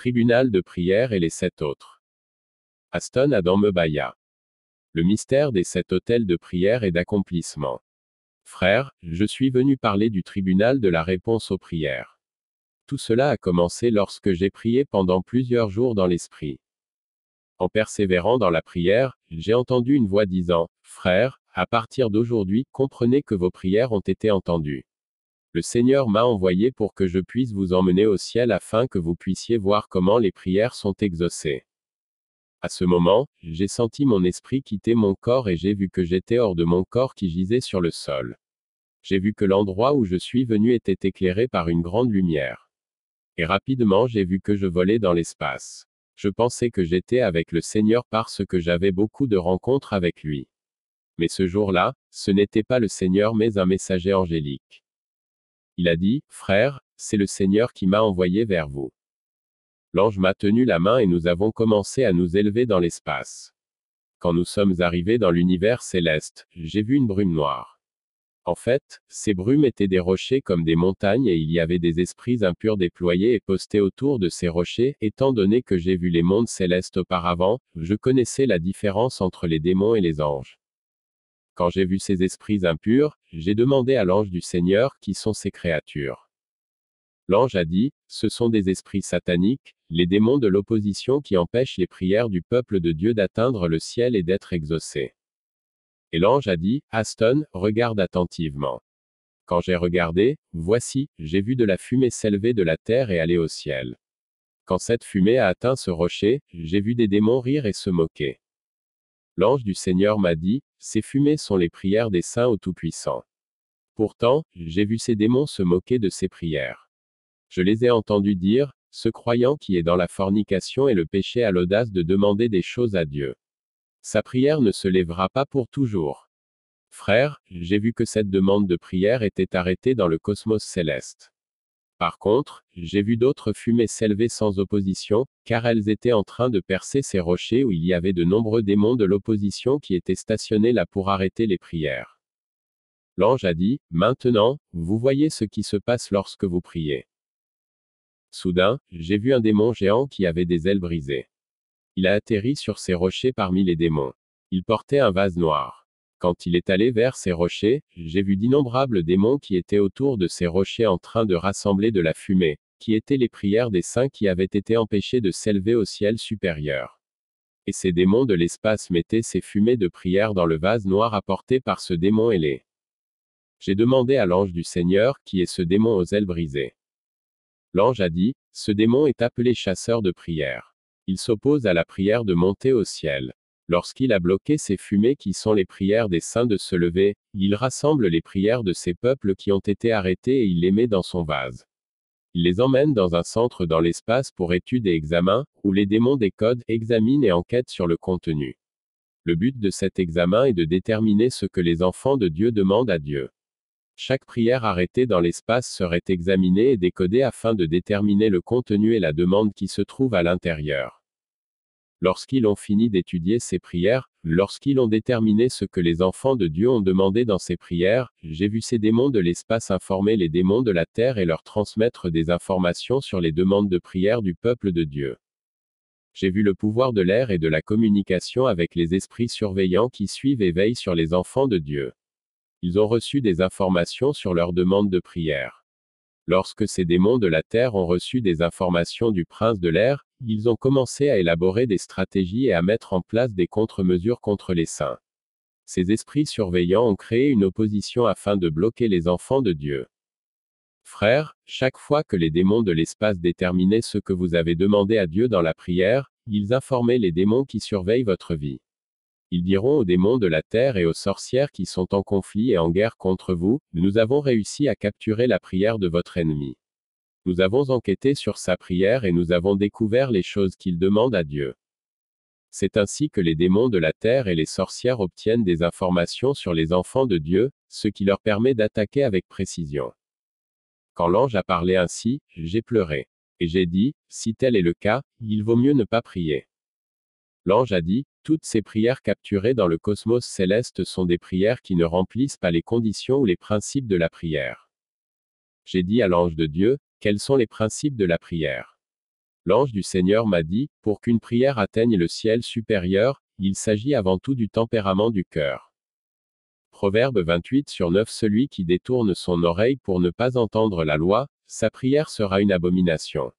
Tribunal de prière et les sept autres. Aston Adam Mebaya. Le mystère des sept hôtels de prière et d'accomplissement. Frère, je suis venu parler du tribunal de la réponse aux prières. Tout cela a commencé lorsque j'ai prié pendant plusieurs jours dans l'esprit. En persévérant dans la prière, j'ai entendu une voix disant, Frère, à partir d'aujourd'hui, comprenez que vos prières ont été entendues. Le Seigneur m'a envoyé pour que je puisse vous emmener au ciel afin que vous puissiez voir comment les prières sont exaucées. À ce moment, j'ai senti mon esprit quitter mon corps et j'ai vu que j'étais hors de mon corps qui gisait sur le sol. J'ai vu que l'endroit où je suis venu était éclairé par une grande lumière. Et rapidement j'ai vu que je volais dans l'espace. Je pensais que j'étais avec le Seigneur parce que j'avais beaucoup de rencontres avec lui. Mais ce jour-là, ce n'était pas le Seigneur mais un messager angélique. Il a dit, Frère, c'est le Seigneur qui m'a envoyé vers vous. L'ange m'a tenu la main et nous avons commencé à nous élever dans l'espace. Quand nous sommes arrivés dans l'univers céleste, j'ai vu une brume noire. En fait, ces brumes étaient des rochers comme des montagnes et il y avait des esprits impurs déployés et postés autour de ces rochers, étant donné que j'ai vu les mondes célestes auparavant, je connaissais la différence entre les démons et les anges. Quand j'ai vu ces esprits impurs, j'ai demandé à l'ange du Seigneur qui sont ces créatures. L'ange a dit, ce sont des esprits sataniques, les démons de l'opposition qui empêchent les prières du peuple de Dieu d'atteindre le ciel et d'être exaucés. Et l'ange a dit, Aston, regarde attentivement. Quand j'ai regardé, voici, j'ai vu de la fumée s'élever de la terre et aller au ciel. Quand cette fumée a atteint ce rocher, j'ai vu des démons rire et se moquer. L'ange du Seigneur m'a dit, ces fumées sont les prières des saints au Tout-Puissant. Pourtant, j'ai vu ces démons se moquer de ces prières. Je les ai entendus dire, ce croyant qui est dans la fornication et le péché a l'audace de demander des choses à Dieu. Sa prière ne se lèvera pas pour toujours. Frère, j'ai vu que cette demande de prière était arrêtée dans le cosmos céleste. Par contre, j'ai vu d'autres fumées s'élever sans opposition, car elles étaient en train de percer ces rochers où il y avait de nombreux démons de l'opposition qui étaient stationnés là pour arrêter les prières. L'ange a dit, Maintenant, vous voyez ce qui se passe lorsque vous priez. Soudain, j'ai vu un démon géant qui avait des ailes brisées. Il a atterri sur ces rochers parmi les démons. Il portait un vase noir. Quand il est allé vers ces rochers, j'ai vu d'innombrables démons qui étaient autour de ces rochers en train de rassembler de la fumée, qui étaient les prières des saints qui avaient été empêchés de s'élever au ciel supérieur. Et ces démons de l'espace mettaient ces fumées de prière dans le vase noir apporté par ce démon ailé. J'ai demandé à l'ange du Seigneur, qui est ce démon aux ailes brisées. L'ange a dit, ce démon est appelé chasseur de prière. Il s'oppose à la prière de monter au ciel. Lorsqu'il a bloqué ces fumées qui sont les prières des saints de se lever, il rassemble les prières de ces peuples qui ont été arrêtés et il les met dans son vase. Il les emmène dans un centre dans l'espace pour étude et examen, où les démons des codes examinent et enquêtent sur le contenu. Le but de cet examen est de déterminer ce que les enfants de Dieu demandent à Dieu. Chaque prière arrêtée dans l'espace serait examinée et décodée afin de déterminer le contenu et la demande qui se trouve à l'intérieur. Lorsqu'ils ont fini d'étudier ces prières, lorsqu'ils ont déterminé ce que les enfants de Dieu ont demandé dans ces prières, j'ai vu ces démons de l'espace informer les démons de la terre et leur transmettre des informations sur les demandes de prière du peuple de Dieu. J'ai vu le pouvoir de l'air et de la communication avec les esprits surveillants qui suivent et veillent sur les enfants de Dieu. Ils ont reçu des informations sur leurs demandes de prière. Lorsque ces démons de la terre ont reçu des informations du prince de l'air, ils ont commencé à élaborer des stratégies et à mettre en place des contre-mesures contre les saints. Ces esprits surveillants ont créé une opposition afin de bloquer les enfants de Dieu. Frères, chaque fois que les démons de l'espace déterminaient ce que vous avez demandé à Dieu dans la prière, ils informaient les démons qui surveillent votre vie. Ils diront aux démons de la terre et aux sorcières qui sont en conflit et en guerre contre vous, nous avons réussi à capturer la prière de votre ennemi. Nous avons enquêté sur sa prière et nous avons découvert les choses qu'il demande à Dieu. C'est ainsi que les démons de la terre et les sorcières obtiennent des informations sur les enfants de Dieu, ce qui leur permet d'attaquer avec précision. Quand l'ange a parlé ainsi, j'ai pleuré. Et j'ai dit, si tel est le cas, il vaut mieux ne pas prier. L'ange a dit, toutes ces prières capturées dans le cosmos céleste sont des prières qui ne remplissent pas les conditions ou les principes de la prière. J'ai dit à l'ange de Dieu, quels sont les principes de la prière? L'ange du Seigneur m'a dit, pour qu'une prière atteigne le ciel supérieur, il s'agit avant tout du tempérament du cœur. Proverbe 28 sur 9 Celui qui détourne son oreille pour ne pas entendre la loi, sa prière sera une abomination.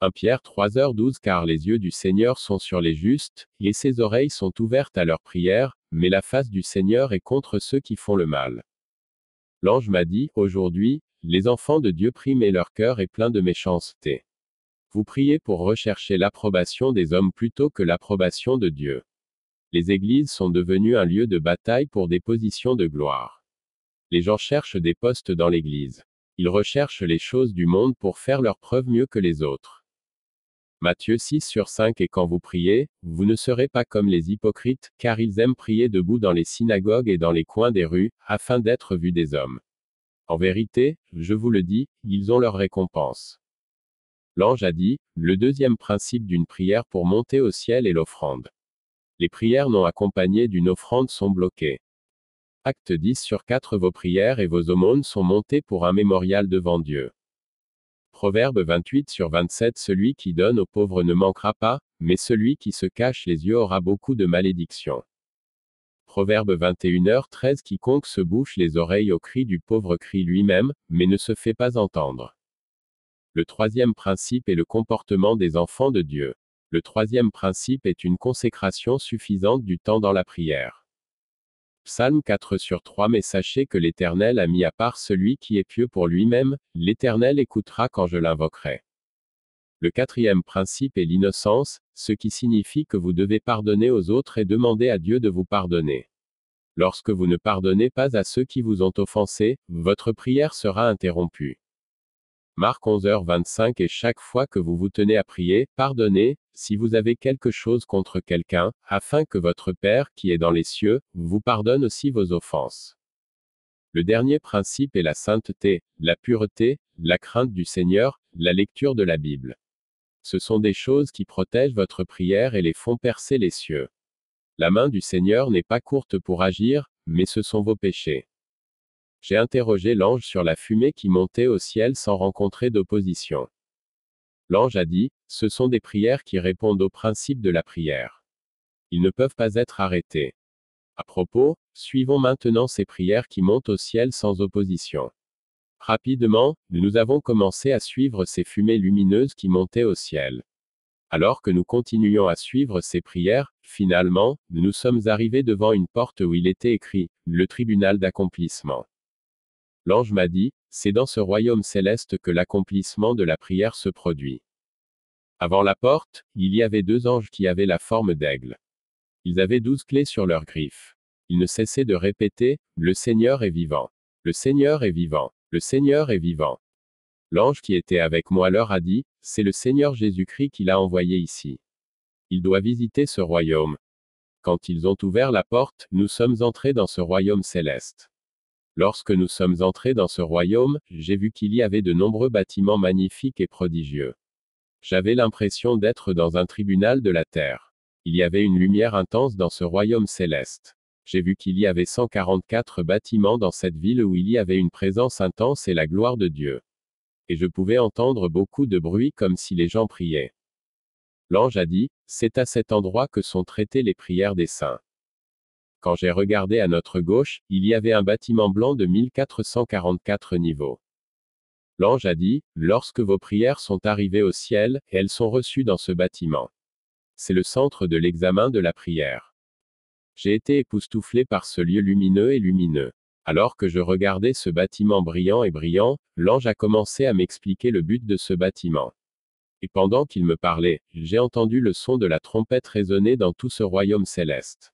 1 Pierre 3h12 Car les yeux du Seigneur sont sur les justes, et ses oreilles sont ouvertes à leur prière, mais la face du Seigneur est contre ceux qui font le mal. L'ange m'a dit, aujourd'hui, les enfants de Dieu prient mais leur cœur est plein de méchanceté. Vous priez pour rechercher l'approbation des hommes plutôt que l'approbation de Dieu. Les églises sont devenues un lieu de bataille pour des positions de gloire. Les gens cherchent des postes dans l'église. Ils recherchent les choses du monde pour faire leur preuve mieux que les autres. Matthieu 6 sur 5 Et quand vous priez, vous ne serez pas comme les hypocrites, car ils aiment prier debout dans les synagogues et dans les coins des rues, afin d'être vus des hommes. En vérité, je vous le dis, ils ont leur récompense. L'ange a dit, le deuxième principe d'une prière pour monter au ciel est l'offrande. Les prières non accompagnées d'une offrande sont bloquées. Acte 10 sur 4 Vos prières et vos aumônes sont montées pour un mémorial devant Dieu. Proverbe 28 sur 27 Celui qui donne aux pauvres ne manquera pas, mais celui qui se cache les yeux aura beaucoup de malédictions. Proverbe 21h13 Quiconque se bouche les oreilles au cri du pauvre crie lui-même, mais ne se fait pas entendre. Le troisième principe est le comportement des enfants de Dieu. Le troisième principe est une consécration suffisante du temps dans la prière. Psalm 4 sur 3 Mais sachez que l'Éternel a mis à part celui qui est pieux pour lui-même, l'Éternel écoutera quand je l'invoquerai. Le quatrième principe est l'innocence, ce qui signifie que vous devez pardonner aux autres et demander à Dieu de vous pardonner. Lorsque vous ne pardonnez pas à ceux qui vous ont offensé, votre prière sera interrompue. Marc 11h25 Et chaque fois que vous vous tenez à prier, pardonnez, si vous avez quelque chose contre quelqu'un, afin que votre Père qui est dans les cieux, vous pardonne aussi vos offenses. Le dernier principe est la sainteté, la pureté, la crainte du Seigneur, la lecture de la Bible. Ce sont des choses qui protègent votre prière et les font percer les cieux. La main du Seigneur n'est pas courte pour agir, mais ce sont vos péchés. J'ai interrogé l'ange sur la fumée qui montait au ciel sans rencontrer d'opposition. L'ange a dit, ce sont des prières qui répondent au principe de la prière. Ils ne peuvent pas être arrêtés. À propos, suivons maintenant ces prières qui montent au ciel sans opposition. Rapidement, nous avons commencé à suivre ces fumées lumineuses qui montaient au ciel. Alors que nous continuions à suivre ces prières, finalement, nous sommes arrivés devant une porte où il était écrit, le tribunal d'accomplissement. L'ange m'a dit, c'est dans ce royaume céleste que l'accomplissement de la prière se produit. Avant la porte, il y avait deux anges qui avaient la forme d'aigle. Ils avaient douze clés sur leurs griffes. Ils ne cessaient de répéter, Le Seigneur est vivant. Le Seigneur est vivant. Le Seigneur est vivant. L'ange qui était avec moi leur a dit, C'est le Seigneur Jésus-Christ qui l'a envoyé ici. Il doit visiter ce royaume. Quand ils ont ouvert la porte, nous sommes entrés dans ce royaume céleste. Lorsque nous sommes entrés dans ce royaume, j'ai vu qu'il y avait de nombreux bâtiments magnifiques et prodigieux. J'avais l'impression d'être dans un tribunal de la terre. Il y avait une lumière intense dans ce royaume céleste. J'ai vu qu'il y avait 144 bâtiments dans cette ville où il y avait une présence intense et la gloire de Dieu. Et je pouvais entendre beaucoup de bruit comme si les gens priaient. L'ange a dit, c'est à cet endroit que sont traitées les prières des saints. Quand j'ai regardé à notre gauche, il y avait un bâtiment blanc de 1444 niveaux. L'ange a dit, lorsque vos prières sont arrivées au ciel, elles sont reçues dans ce bâtiment. C'est le centre de l'examen de la prière. J'ai été époustouflé par ce lieu lumineux et lumineux. Alors que je regardais ce bâtiment brillant et brillant, l'ange a commencé à m'expliquer le but de ce bâtiment. Et pendant qu'il me parlait, j'ai entendu le son de la trompette résonner dans tout ce royaume céleste.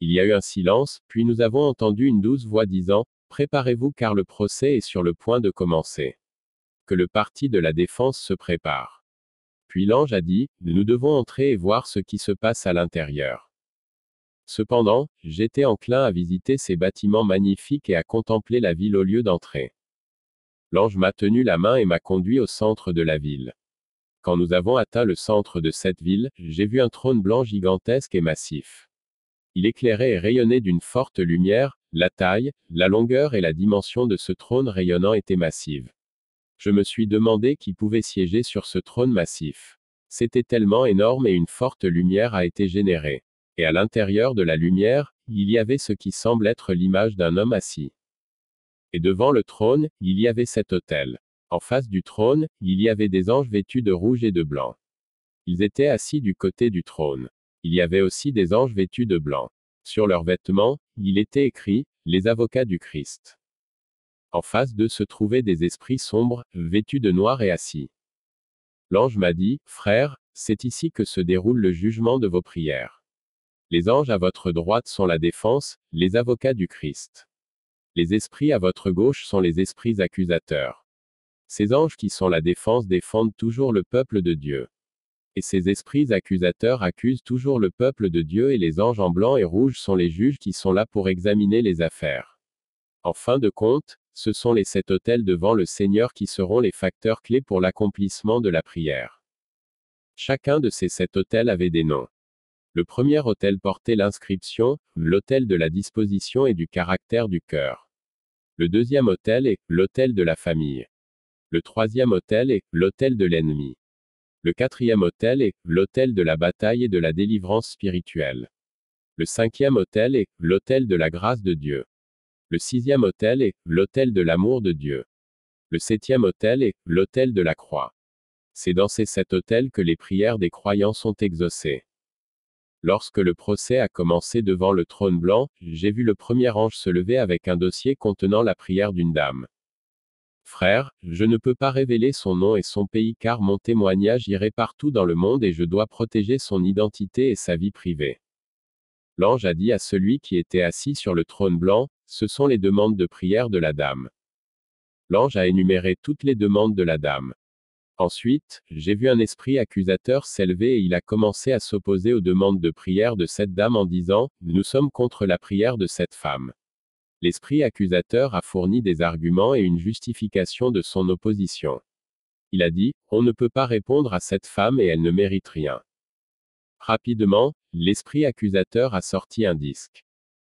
Il y a eu un silence, puis nous avons entendu une douce voix disant, Préparez-vous car le procès est sur le point de commencer. Que le parti de la défense se prépare. Puis l'ange a dit, Nous devons entrer et voir ce qui se passe à l'intérieur. Cependant, j'étais enclin à visiter ces bâtiments magnifiques et à contempler la ville au lieu d'entrer. L'ange m'a tenu la main et m'a conduit au centre de la ville. Quand nous avons atteint le centre de cette ville, j'ai vu un trône blanc gigantesque et massif. Il éclairait et rayonnait d'une forte lumière, la taille, la longueur et la dimension de ce trône rayonnant étaient massives. Je me suis demandé qui pouvait siéger sur ce trône massif. C'était tellement énorme et une forte lumière a été générée. Et à l'intérieur de la lumière, il y avait ce qui semble être l'image d'un homme assis. Et devant le trône, il y avait cet autel. En face du trône, il y avait des anges vêtus de rouge et de blanc. Ils étaient assis du côté du trône. Il y avait aussi des anges vêtus de blanc. Sur leurs vêtements, il était écrit, les avocats du Christ. En face d'eux se trouvaient des esprits sombres, vêtus de noir et assis. L'ange m'a dit, Frère, c'est ici que se déroule le jugement de vos prières. Les anges à votre droite sont la défense, les avocats du Christ. Les esprits à votre gauche sont les esprits accusateurs. Ces anges qui sont la défense défendent toujours le peuple de Dieu. Et ces esprits accusateurs accusent toujours le peuple de Dieu et les anges en blanc et rouge sont les juges qui sont là pour examiner les affaires. En fin de compte, ce sont les sept autels devant le Seigneur qui seront les facteurs clés pour l'accomplissement de la prière. Chacun de ces sept autels avait des noms. Le premier autel portait l'inscription, l'autel de la disposition et du caractère du cœur. Le deuxième autel est l'autel de la famille. Le troisième autel est l'autel de l'ennemi. Le quatrième autel est l'autel de la bataille et de la délivrance spirituelle. Le cinquième autel est l'autel de la grâce de Dieu. Le sixième autel est l'autel de l'amour de Dieu. Le septième autel est l'autel de la croix. C'est dans ces sept autels que les prières des croyants sont exaucées. Lorsque le procès a commencé devant le trône blanc, j'ai vu le premier ange se lever avec un dossier contenant la prière d'une dame. Frère, je ne peux pas révéler son nom et son pays car mon témoignage irait partout dans le monde et je dois protéger son identité et sa vie privée. L'ange a dit à celui qui était assis sur le trône blanc, ce sont les demandes de prière de la dame. L'ange a énuméré toutes les demandes de la dame. Ensuite, j'ai vu un esprit accusateur s'élever et il a commencé à s'opposer aux demandes de prière de cette dame en disant, Nous sommes contre la prière de cette femme. L'esprit accusateur a fourni des arguments et une justification de son opposition. Il a dit, On ne peut pas répondre à cette femme et elle ne mérite rien. Rapidement, l'esprit accusateur a sorti un disque.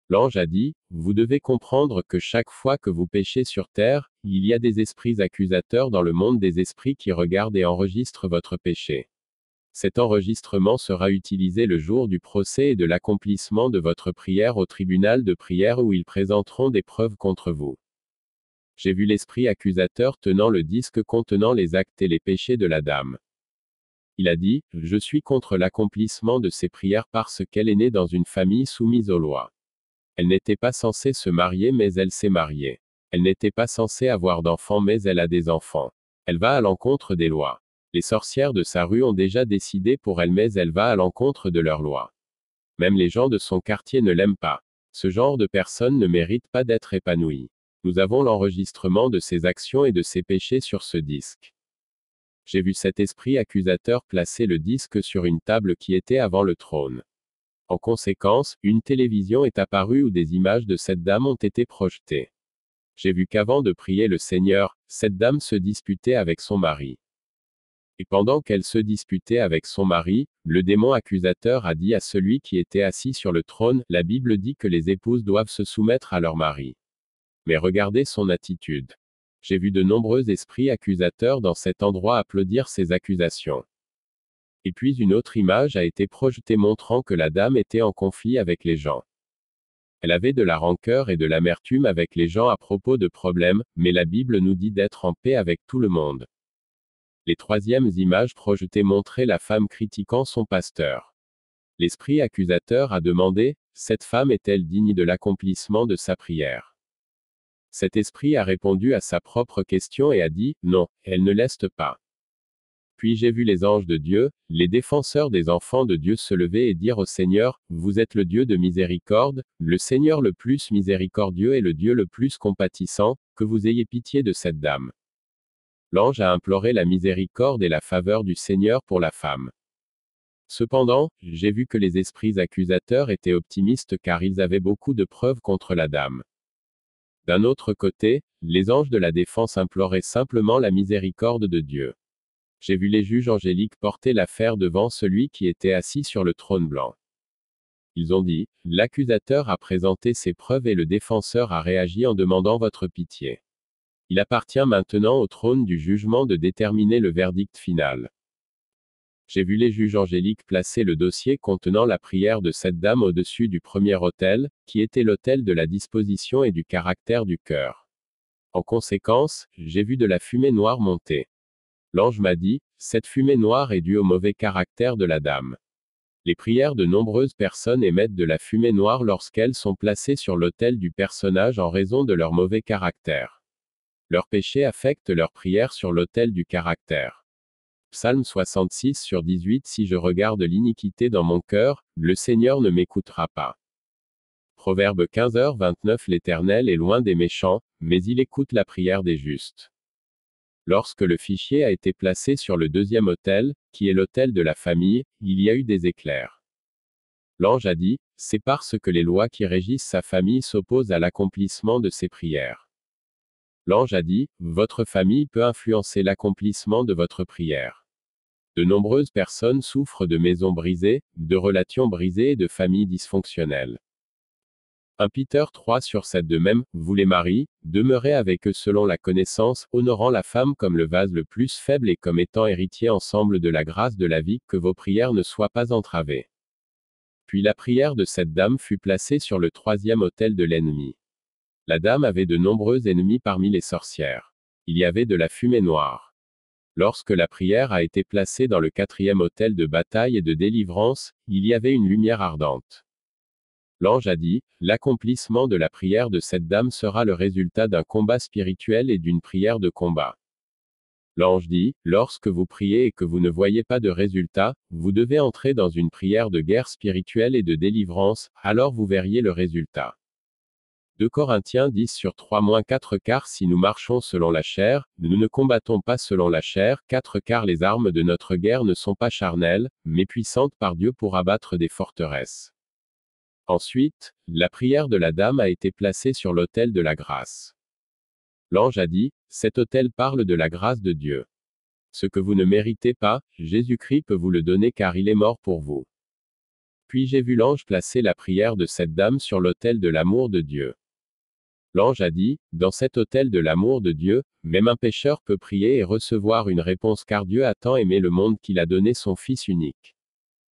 L'ange a dit, Vous devez comprendre que chaque fois que vous péchez sur terre, il y a des esprits accusateurs dans le monde des esprits qui regardent et enregistrent votre péché. Cet enregistrement sera utilisé le jour du procès et de l'accomplissement de votre prière au tribunal de prière où ils présenteront des preuves contre vous. J'ai vu l'esprit accusateur tenant le disque contenant les actes et les péchés de la dame. Il a dit, Je suis contre l'accomplissement de ces prières parce qu'elle est née dans une famille soumise aux lois. Elle n'était pas censée se marier mais elle s'est mariée. Elle n'était pas censée avoir d'enfants mais elle a des enfants. Elle va à l'encontre des lois. Les sorcières de sa rue ont déjà décidé pour elle mais elle va à l'encontre de leurs lois. Même les gens de son quartier ne l'aiment pas. Ce genre de personne ne mérite pas d'être épanoui. Nous avons l'enregistrement de ses actions et de ses péchés sur ce disque. J'ai vu cet esprit accusateur placer le disque sur une table qui était avant le trône. En conséquence, une télévision est apparue où des images de cette dame ont été projetées. J'ai vu qu'avant de prier le Seigneur, cette dame se disputait avec son mari. Et pendant qu'elle se disputait avec son mari, le démon accusateur a dit à celui qui était assis sur le trône, la Bible dit que les épouses doivent se soumettre à leur mari. Mais regardez son attitude. J'ai vu de nombreux esprits accusateurs dans cet endroit applaudir ces accusations. Et puis une autre image a été projetée montrant que la dame était en conflit avec les gens. Elle avait de la rancœur et de l'amertume avec les gens à propos de problèmes, mais la Bible nous dit d'être en paix avec tout le monde. Les troisièmes images projetées montraient la femme critiquant son pasteur. L'esprit accusateur a demandé, Cette femme est-elle digne de l'accomplissement de sa prière? Cet esprit a répondu à sa propre question et a dit, Non, elle ne l'est pas. Puis j'ai vu les anges de Dieu, les défenseurs des enfants de Dieu se lever et dire au Seigneur, Vous êtes le Dieu de miséricorde, le Seigneur le plus miséricordieux et le Dieu le plus compatissant, que vous ayez pitié de cette dame. L'ange a imploré la miséricorde et la faveur du Seigneur pour la femme. Cependant, j'ai vu que les esprits accusateurs étaient optimistes car ils avaient beaucoup de preuves contre la dame. D'un autre côté, les anges de la défense imploraient simplement la miséricorde de Dieu. J'ai vu les juges angéliques porter l'affaire devant celui qui était assis sur le trône blanc. Ils ont dit, l'accusateur a présenté ses preuves et le défenseur a réagi en demandant votre pitié. Il appartient maintenant au trône du jugement de déterminer le verdict final. J'ai vu les juges angéliques placer le dossier contenant la prière de cette dame au-dessus du premier autel, qui était l'autel de la disposition et du caractère du cœur. En conséquence, j'ai vu de la fumée noire monter. L'ange m'a dit, cette fumée noire est due au mauvais caractère de la dame. Les prières de nombreuses personnes émettent de la fumée noire lorsqu'elles sont placées sur l'autel du personnage en raison de leur mauvais caractère. Leur péché affecte leur prière sur l'autel du caractère. Psaume 66 sur 18 Si je regarde l'iniquité dans mon cœur, le Seigneur ne m'écoutera pas. Proverbe 15h29 L'Éternel est loin des méchants, mais il écoute la prière des justes. Lorsque le fichier a été placé sur le deuxième autel, qui est l'autel de la famille, il y a eu des éclairs. L'ange a dit, c'est parce que les lois qui régissent sa famille s'opposent à l'accomplissement de ses prières. L'ange a dit, votre famille peut influencer l'accomplissement de votre prière. De nombreuses personnes souffrent de maisons brisées, de relations brisées et de familles dysfonctionnelles. 1 Peter 3 sur 7 de même, vous les maris, demeurez avec eux selon la connaissance, honorant la femme comme le vase le plus faible et comme étant héritier ensemble de la grâce de la vie, que vos prières ne soient pas entravées. Puis la prière de cette dame fut placée sur le troisième autel de l'ennemi. La dame avait de nombreux ennemis parmi les sorcières. Il y avait de la fumée noire. Lorsque la prière a été placée dans le quatrième autel de bataille et de délivrance, il y avait une lumière ardente. L'ange a dit, l'accomplissement de la prière de cette dame sera le résultat d'un combat spirituel et d'une prière de combat. L'ange dit, lorsque vous priez et que vous ne voyez pas de résultat, vous devez entrer dans une prière de guerre spirituelle et de délivrance, alors vous verriez le résultat. 2 Corinthiens 10 sur 3 4 car si nous marchons selon la chair, nous ne combattons pas selon la chair, 4 car les armes de notre guerre ne sont pas charnelles, mais puissantes par Dieu pour abattre des forteresses. Ensuite, la prière de la dame a été placée sur l'autel de la grâce. L'ange a dit, cet autel parle de la grâce de Dieu. Ce que vous ne méritez pas, Jésus-Christ peut vous le donner car il est mort pour vous. Puis j'ai vu l'ange placer la prière de cette dame sur l'autel de l'amour de Dieu. L'ange a dit, dans cet hôtel de l'amour de Dieu, même un pécheur peut prier et recevoir une réponse car Dieu a tant aimé le monde qu'il a donné son Fils unique.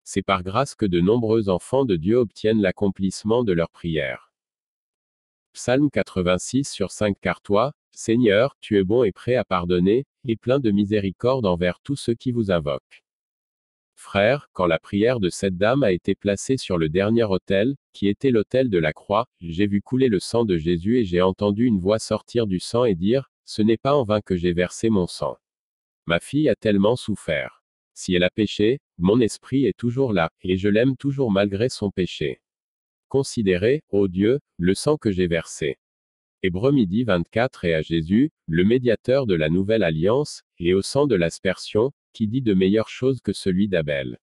C'est par grâce que de nombreux enfants de Dieu obtiennent l'accomplissement de leur prière. Psalm 86 sur 5 Car toi, Seigneur, tu es bon et prêt à pardonner, et plein de miséricorde envers tous ceux qui vous invoquent. Frère, quand la prière de cette dame a été placée sur le dernier autel, qui était l'autel de la croix, j'ai vu couler le sang de Jésus et j'ai entendu une voix sortir du sang et dire, Ce n'est pas en vain que j'ai versé mon sang. Ma fille a tellement souffert. Si elle a péché, mon esprit est toujours là, et je l'aime toujours malgré son péché. Considérez, ô Dieu, le sang que j'ai versé. Hébreu midi 24 et à Jésus, le médiateur de la nouvelle alliance, et au sang de l'aspersion, qui dit de meilleures choses que celui d'Abel.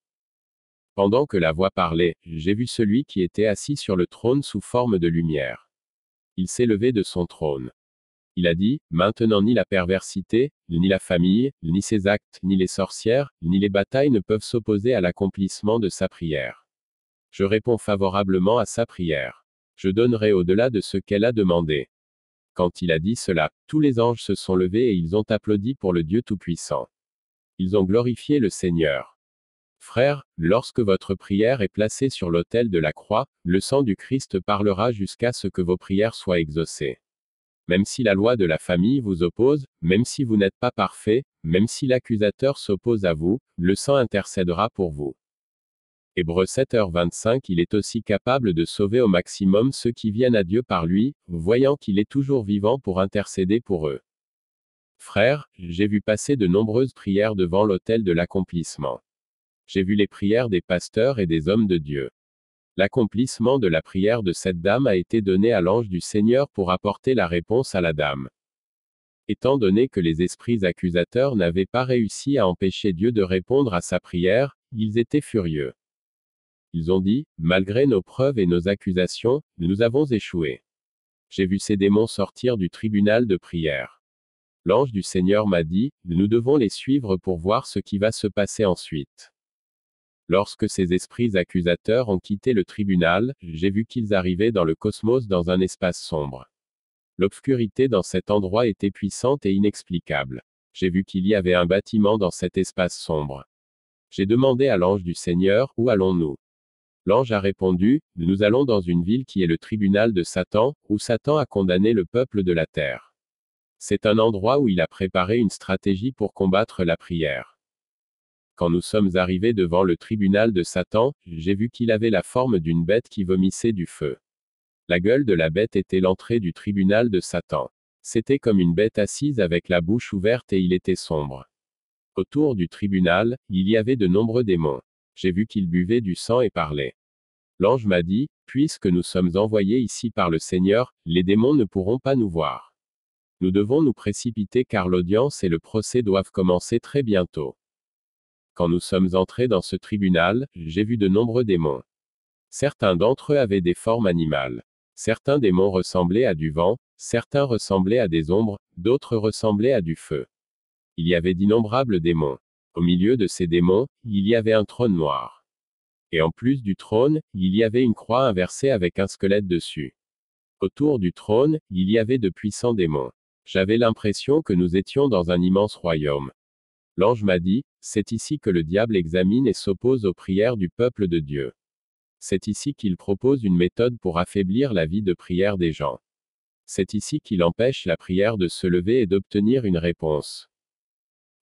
Pendant que la voix parlait, j'ai vu celui qui était assis sur le trône sous forme de lumière. Il s'est levé de son trône. Il a dit, Maintenant ni la perversité, ni la famille, ni ses actes, ni les sorcières, ni les batailles ne peuvent s'opposer à l'accomplissement de sa prière. Je réponds favorablement à sa prière. Je donnerai au-delà de ce qu'elle a demandé. Quand il a dit cela, tous les anges se sont levés et ils ont applaudi pour le Dieu Tout-Puissant. Ils ont glorifié le Seigneur. Frères, lorsque votre prière est placée sur l'autel de la croix, le sang du Christ parlera jusqu'à ce que vos prières soient exaucées. Même si la loi de la famille vous oppose, même si vous n'êtes pas parfait, même si l'accusateur s'oppose à vous, le sang intercédera pour vous. Hébreu 7h25 Il est aussi capable de sauver au maximum ceux qui viennent à Dieu par lui, voyant qu'il est toujours vivant pour intercéder pour eux. Frères, j'ai vu passer de nombreuses prières devant l'autel de l'accomplissement. J'ai vu les prières des pasteurs et des hommes de Dieu. L'accomplissement de la prière de cette dame a été donné à l'ange du Seigneur pour apporter la réponse à la dame. Étant donné que les esprits accusateurs n'avaient pas réussi à empêcher Dieu de répondre à sa prière, ils étaient furieux. Ils ont dit, malgré nos preuves et nos accusations, nous avons échoué. J'ai vu ces démons sortir du tribunal de prière. L'ange du Seigneur m'a dit, nous devons les suivre pour voir ce qui va se passer ensuite. Lorsque ces esprits accusateurs ont quitté le tribunal, j'ai vu qu'ils arrivaient dans le cosmos dans un espace sombre. L'obscurité dans cet endroit était puissante et inexplicable. J'ai vu qu'il y avait un bâtiment dans cet espace sombre. J'ai demandé à l'ange du Seigneur, où allons-nous? L'ange a répondu, Nous allons dans une ville qui est le tribunal de Satan, où Satan a condamné le peuple de la terre. C'est un endroit où il a préparé une stratégie pour combattre la prière. Quand nous sommes arrivés devant le tribunal de Satan, j'ai vu qu'il avait la forme d'une bête qui vomissait du feu. La gueule de la bête était l'entrée du tribunal de Satan. C'était comme une bête assise avec la bouche ouverte et il était sombre. Autour du tribunal, il y avait de nombreux démons. J'ai vu qu'ils buvaient du sang et parlaient. L'ange m'a dit, Puisque nous sommes envoyés ici par le Seigneur, les démons ne pourront pas nous voir. Nous devons nous précipiter car l'audience et le procès doivent commencer très bientôt. Quand nous sommes entrés dans ce tribunal, j'ai vu de nombreux démons. Certains d'entre eux avaient des formes animales. Certains démons ressemblaient à du vent, certains ressemblaient à des ombres, d'autres ressemblaient à du feu. Il y avait d'innombrables démons. Au milieu de ces démons, il y avait un trône noir. Et en plus du trône, il y avait une croix inversée avec un squelette dessus. Autour du trône, il y avait de puissants démons. J'avais l'impression que nous étions dans un immense royaume. L'ange m'a dit, c'est ici que le diable examine et s'oppose aux prières du peuple de Dieu. C'est ici qu'il propose une méthode pour affaiblir la vie de prière des gens. C'est ici qu'il empêche la prière de se lever et d'obtenir une réponse.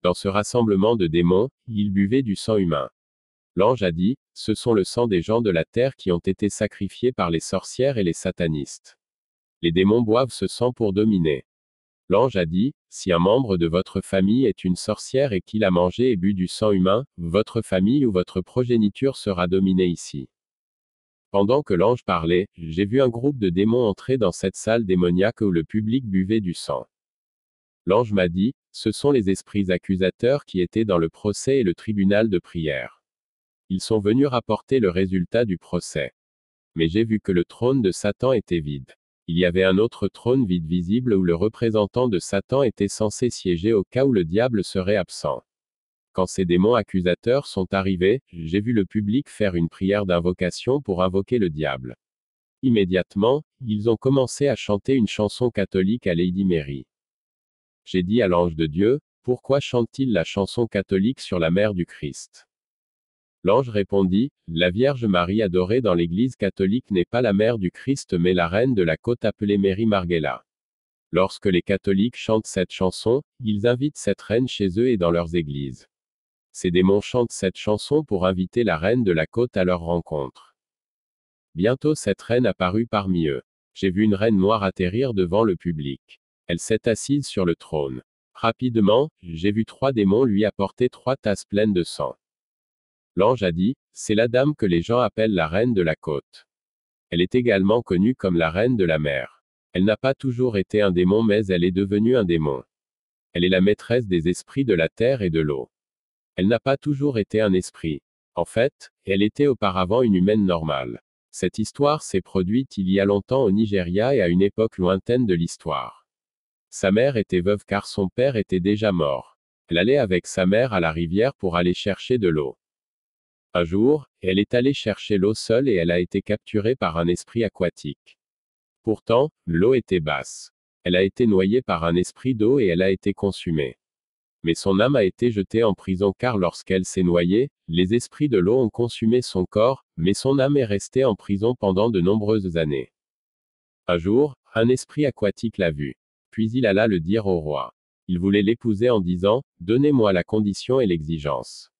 Dans ce rassemblement de démons, il buvait du sang humain. L'ange a dit, ce sont le sang des gens de la terre qui ont été sacrifiés par les sorcières et les satanistes. Les démons boivent ce sang pour dominer. L'ange a dit, si un membre de votre famille est une sorcière et qu'il a mangé et bu du sang humain, votre famille ou votre progéniture sera dominée ici. Pendant que l'ange parlait, j'ai vu un groupe de démons entrer dans cette salle démoniaque où le public buvait du sang. L'ange m'a dit, ce sont les esprits accusateurs qui étaient dans le procès et le tribunal de prière. Ils sont venus rapporter le résultat du procès. Mais j'ai vu que le trône de Satan était vide. Il y avait un autre trône vide visible où le représentant de Satan était censé siéger au cas où le diable serait absent. Quand ces démons accusateurs sont arrivés, j'ai vu le public faire une prière d'invocation pour invoquer le diable. Immédiatement, ils ont commencé à chanter une chanson catholique à Lady Mary. J'ai dit à l'ange de Dieu, pourquoi chante-t-il la chanson catholique sur la mère du Christ? L'ange répondit, La Vierge Marie adorée dans l'Église catholique n'est pas la mère du Christ mais la reine de la côte appelée Mary Margella. Lorsque les catholiques chantent cette chanson, ils invitent cette reine chez eux et dans leurs églises. Ces démons chantent cette chanson pour inviter la reine de la côte à leur rencontre. Bientôt cette reine apparut parmi eux. J'ai vu une reine noire atterrir devant le public. Elle s'est assise sur le trône. Rapidement, j'ai vu trois démons lui apporter trois tasses pleines de sang. L'ange a dit, c'est la dame que les gens appellent la reine de la côte. Elle est également connue comme la reine de la mer. Elle n'a pas toujours été un démon mais elle est devenue un démon. Elle est la maîtresse des esprits de la terre et de l'eau. Elle n'a pas toujours été un esprit. En fait, elle était auparavant une humaine normale. Cette histoire s'est produite il y a longtemps au Nigeria et à une époque lointaine de l'histoire. Sa mère était veuve car son père était déjà mort. Elle allait avec sa mère à la rivière pour aller chercher de l'eau. Un jour, elle est allée chercher l'eau seule et elle a été capturée par un esprit aquatique. Pourtant, l'eau était basse. Elle a été noyée par un esprit d'eau et elle a été consumée. Mais son âme a été jetée en prison car lorsqu'elle s'est noyée, les esprits de l'eau ont consumé son corps, mais son âme est restée en prison pendant de nombreuses années. Un jour, un esprit aquatique l'a vue. Puis il alla le dire au roi. Il voulait l'épouser en disant, Donnez-moi la condition et l'exigence.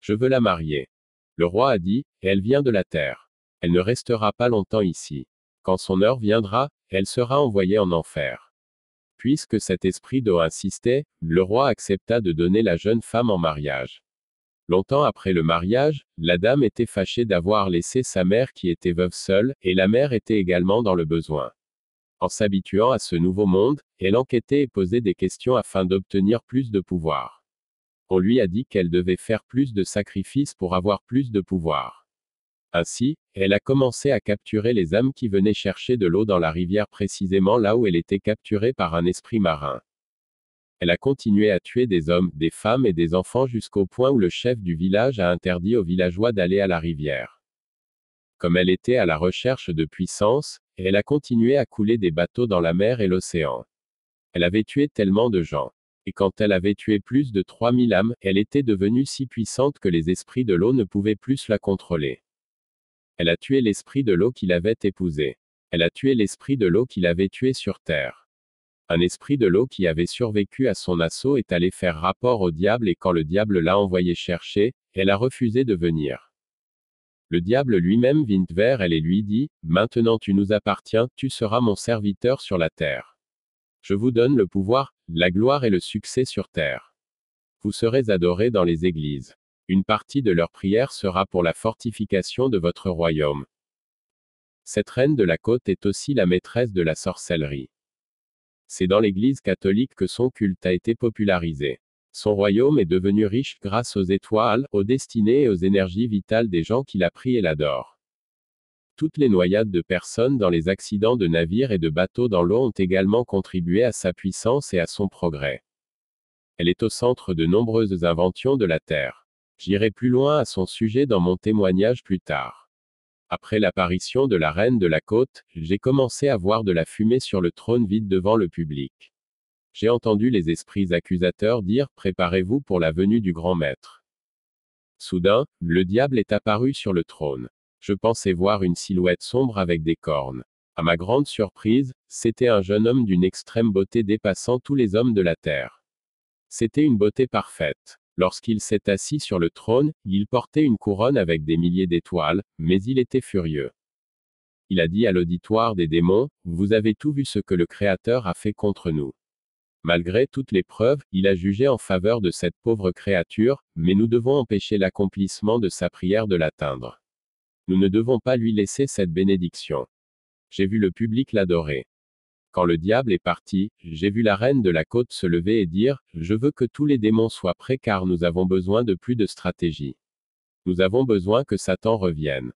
Je veux la marier. Le roi a dit, elle vient de la terre. Elle ne restera pas longtemps ici. Quand son heure viendra, elle sera envoyée en enfer. Puisque cet esprit d'eau insistait, le roi accepta de donner la jeune femme en mariage. Longtemps après le mariage, la dame était fâchée d'avoir laissé sa mère qui était veuve seule, et la mère était également dans le besoin. En s'habituant à ce nouveau monde, elle enquêtait et posait des questions afin d'obtenir plus de pouvoir. On lui a dit qu'elle devait faire plus de sacrifices pour avoir plus de pouvoir. Ainsi, elle a commencé à capturer les âmes qui venaient chercher de l'eau dans la rivière précisément là où elle était capturée par un esprit marin. Elle a continué à tuer des hommes, des femmes et des enfants jusqu'au point où le chef du village a interdit aux villageois d'aller à la rivière. comme elle était à la recherche de puissance, elle a continué à couler des bateaux dans la mer et l'océan. Elle avait tué tellement de gens. Quand elle avait tué plus de 3000 âmes, elle était devenue si puissante que les esprits de l'eau ne pouvaient plus la contrôler. Elle a tué l'esprit de l'eau qu'il avait épousé. Elle a tué l'esprit de l'eau qu'il avait tué sur terre. Un esprit de l'eau qui avait survécu à son assaut est allé faire rapport au diable et quand le diable l'a envoyé chercher, elle a refusé de venir. Le diable lui-même vint vers elle et lui dit, Maintenant tu nous appartiens, tu seras mon serviteur sur la terre. Je vous donne le pouvoir, la gloire et le succès sur terre. Vous serez adorés dans les églises. Une partie de leur prière sera pour la fortification de votre royaume. Cette reine de la côte est aussi la maîtresse de la sorcellerie. C'est dans l'Église catholique que son culte a été popularisé. Son royaume est devenu riche grâce aux étoiles, aux destinées et aux énergies vitales des gens qui la prient et l'adorent. Toutes les noyades de personnes dans les accidents de navires et de bateaux dans l'eau ont également contribué à sa puissance et à son progrès. Elle est au centre de nombreuses inventions de la Terre. J'irai plus loin à son sujet dans mon témoignage plus tard. Après l'apparition de la reine de la côte, j'ai commencé à voir de la fumée sur le trône vide devant le public. J'ai entendu les esprits accusateurs dire Préparez-vous pour la venue du grand maître. Soudain, le diable est apparu sur le trône. Je pensais voir une silhouette sombre avec des cornes. À ma grande surprise, c'était un jeune homme d'une extrême beauté dépassant tous les hommes de la terre. C'était une beauté parfaite. Lorsqu'il s'est assis sur le trône, il portait une couronne avec des milliers d'étoiles, mais il était furieux. Il a dit à l'auditoire des démons, Vous avez tout vu ce que le Créateur a fait contre nous. Malgré toutes les preuves, il a jugé en faveur de cette pauvre créature, mais nous devons empêcher l'accomplissement de sa prière de l'atteindre. Nous ne devons pas lui laisser cette bénédiction. J'ai vu le public l'adorer. Quand le diable est parti, j'ai vu la reine de la côte se lever et dire, Je veux que tous les démons soient prêts car nous avons besoin de plus de stratégie. Nous avons besoin que Satan revienne.